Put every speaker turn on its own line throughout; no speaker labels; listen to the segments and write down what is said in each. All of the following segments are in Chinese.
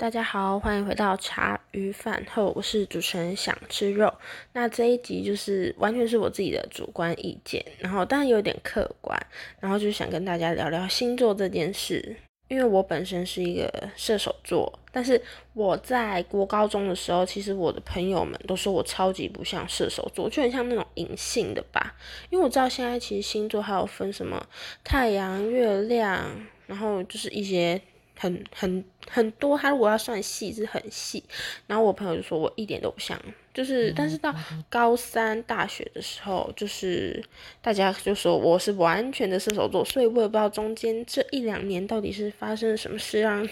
大家好，欢迎回到茶余饭后，我是主持人想吃肉。那这一集就是完全是我自己的主观意见，然后当然有点客观，然后就想跟大家聊聊星座这件事。因为我本身是一个射手座，但是我在国高中的时候，其实我的朋友们都说我超级不像射手座，就很像那种隐性的吧。因为我知道现在其实星座还有分什么太阳、月亮，然后就是一些。很很很多，他如果要算细是很细，然后我朋友就说我一点都不像，就是但是到高三大学的时候，就是大家就说我是完全的射手座，所以我也不知道中间这一两年到底是发生了什么事，让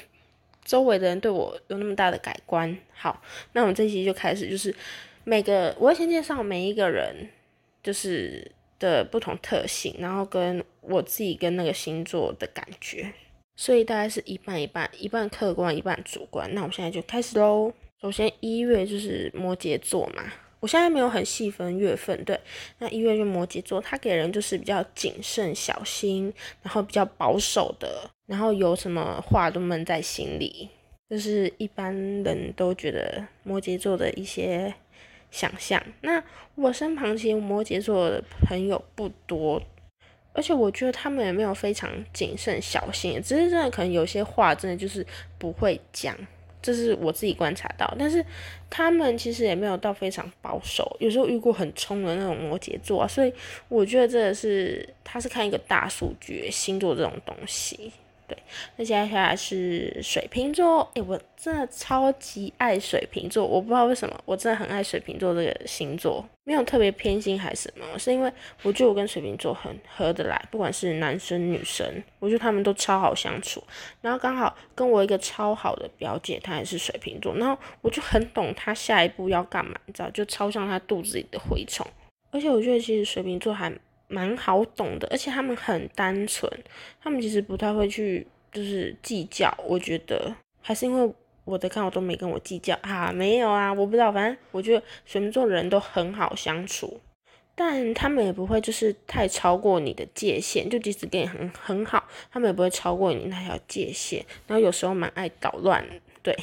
周围的人对我有那么大的改观。好，那我们这期就开始，就是每个我要先介绍每一个人，就是的不同特性，然后跟我自己跟那个星座的感觉。所以大概是一半一半，一半客观，一半主观。那我们现在就开始喽。首先一月就是摩羯座嘛，我现在没有很细分月份，对。那一月就摩羯座，他给人就是比较谨慎小心，然后比较保守的，然后有什么话都闷在心里，就是一般人都觉得摩羯座的一些想象。那我身旁其实摩羯座的朋友不多。而且我觉得他们也没有非常谨慎小心，只是真的可能有些话真的就是不会讲，这是我自己观察到。但是他们其实也没有到非常保守，有时候遇过很冲的那种摩羯座啊，所以我觉得这个是他是看一个大数据星座这种东西。对，那接下来是水瓶座，诶，我真的超级爱水瓶座，我不知道为什么，我真的很爱水瓶座这个星座，没有特别偏心还是什么，是因为我觉得我跟水瓶座很合得来，不管是男生女生，我觉得他们都超好相处。然后刚好跟我一个超好的表姐，她也是水瓶座，然后我就很懂她下一步要干嘛，你知道，就超像她肚子里的蛔虫。而且我觉得其实水瓶座还。蛮好懂的，而且他们很单纯，他们其实不太会去就是计较。我觉得还是因为我的看我都没跟我计较啊，没有啊，我不知道，反正我觉得水瓶座人都很好相处，但他们也不会就是太超过你的界限，就即使跟你很很好，他们也不会超过你那条界限，然后有时候蛮爱捣乱。对，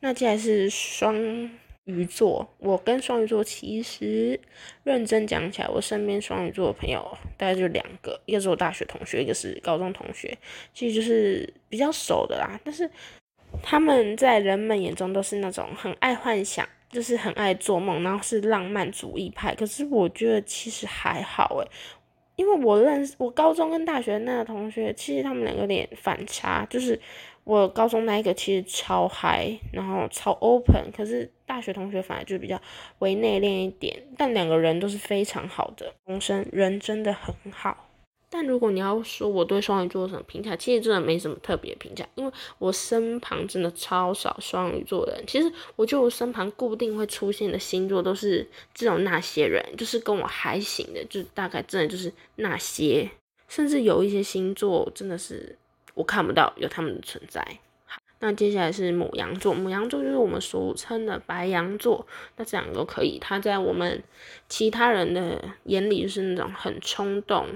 那接下来是双。鱼座，我跟双鱼座其实认真讲起来，我身边双鱼座的朋友大概就两个，一个是我大学同学，一个是高中同学，其实就是比较熟的啦。但是他们在人们眼中都是那种很爱幻想，就是很爱做梦，然后是浪漫主义派。可是我觉得其实还好诶，因为我认识我高中跟大学那个同学，其实他们两个有点反差，就是。我高中那一个其实超嗨，然后超 open，可是大学同学反而就比较为内敛一点，但两个人都是非常好的同生，人真的很好。但如果你要说我对双鱼座有什么评价，其实真的没什么特别评价，因为我身旁真的超少双鱼座的人。其实我就我身旁固定会出现的星座都是这种那些人，就是跟我还行的，就大概真的就是那些，甚至有一些星座真的是。我看不到有他们的存在。那接下来是母羊座，母羊座就是我们俗称的白羊座。那这两个可以，他在我们其他人的眼里就是那种很冲动，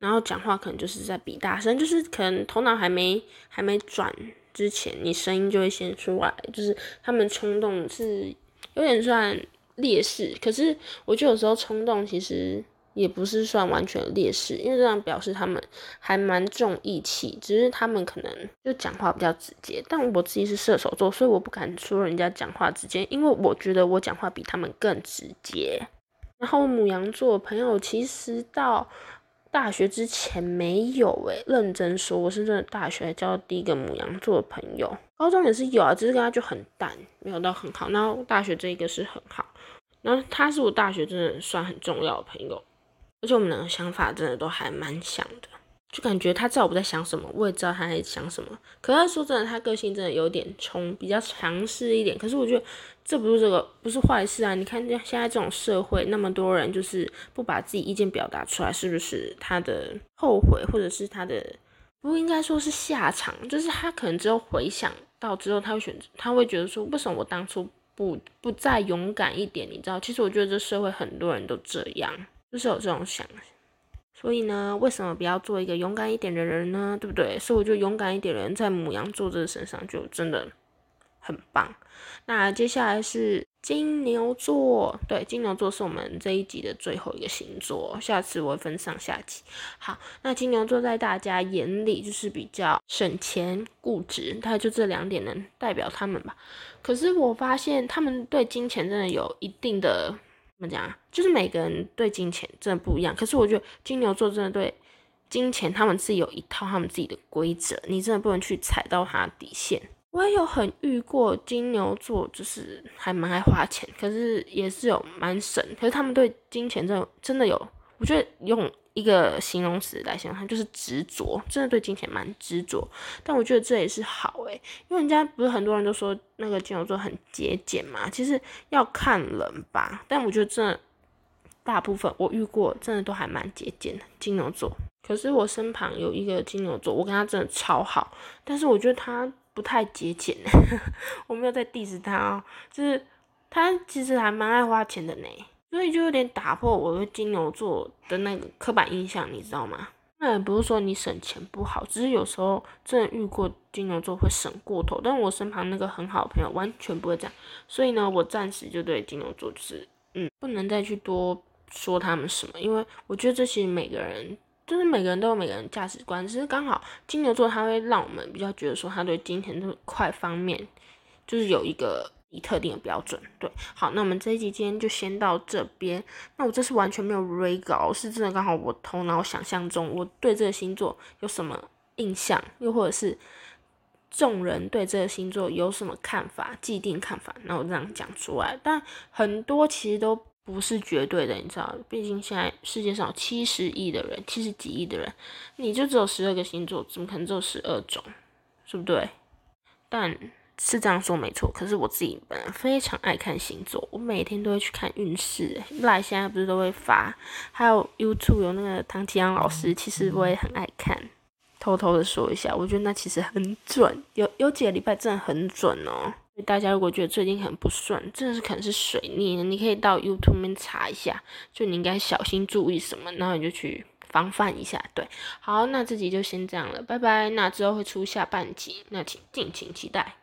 然后讲话可能就是在比大声，就是可能头脑还没还没转之前，你声音就会先出来。就是他们冲动是有点算劣势，可是我觉得有时候冲动其实。也不是算完全劣势，因为这样表示他们还蛮重义气，只是他们可能就讲话比较直接。但我自己是射手座，所以我不敢说人家讲话直接，因为我觉得我讲话比他们更直接。然后母羊座朋友其实到大学之前没有诶，认真说我是真的大学交第一个母羊座的朋友，高中也是有啊，只是跟他就很淡，没有到很好。然后大学这一个是很好，然后他是我大学真的算很重要的朋友。而且我们两个想法真的都还蛮像的，就感觉他知道我在想什么，我也知道他在想什么。可是说真的，他个性真的有点冲，比较强势一点。可是我觉得这不是这个不是坏事啊！你看现在这种社会，那么多人就是不把自己意见表达出来，是不是他的后悔，或者是他的不应该说是下场？就是他可能只有回想到之后，他会选择，他会觉得说，为什么我当初不不再勇敢一点？你知道，其实我觉得这社会很多人都这样。就是有这种想，所以呢，为什么不要做一个勇敢一点的人呢？对不对？所以我觉得勇敢一点的人在母羊座这身上就真的很棒。那接下来是金牛座，对，金牛座是我们这一集的最后一个星座，下次我会分上下集。好，那金牛座在大家眼里就是比较省钱、固执，大概就这两点能代表他们吧。可是我发现他们对金钱真的有一定的怎么讲啊？就是每个人对金钱真的不一样。可是我觉得金牛座真的对金钱，他们自己有一套他们自己的规则，你真的不能去踩到他的底线。我也有很遇过金牛座，就是还蛮爱花钱，可是也是有蛮省。可是他们对金钱真的真的有，我觉得用一个形容词来形容，他就是执着，真的对金钱蛮执着。但我觉得这也是好诶，因为人家不是很多人都说那个金牛座很节俭嘛，其实要看人吧。但我觉得真的大部分我遇过，真的都还蛮节俭的金牛座。可是我身旁有一个金牛座，我跟他真的超好，但是我觉得他。不太节俭，我没有在 diss 他哦，就是他其实还蛮爱花钱的呢，所以就有点打破我对金牛座的那个刻板印象，你知道吗？那也不是说你省钱不好，只是有时候真的遇过金牛座会省过头，但我身旁那个很好的朋友完全不会这样，所以呢，我暂时就对金牛座就是，嗯，不能再去多说他们什么，因为我觉得这些每个人。就是每个人都有每个人价值观，只是刚好金牛座他会让我们比较觉得说他对金钱这块方面就是有一个以特定的标准。对，好，那我们这一集今天就先到这边。那我这是完全没有 re 稿，是真的刚好我头脑想象中我对这个星座有什么印象，又或者是众人对这个星座有什么看法、既定看法，那我这样讲出来。但很多其实都。不是绝对的，你知道，毕竟现在世界上有七十亿的人，七十几亿的人，你就只有十二个星座，怎么可能只有十二种，是不对？但是这样说没错。可是我自己本人非常爱看星座，我每天都会去看运势。来现在不是都会发，还有 YouTube 有那个唐吉阳老师，其实我也很爱看。偷偷的说一下，我觉得那其实很准，有有几个礼拜真的很准哦。大家如果觉得最近很不顺，真的是可能是水逆，你可以到 YouTube 面查一下，就你应该小心注意什么，然后你就去防范一下。对，好，那这集就先这样了，拜拜。那之后会出下半集，那请敬请期待。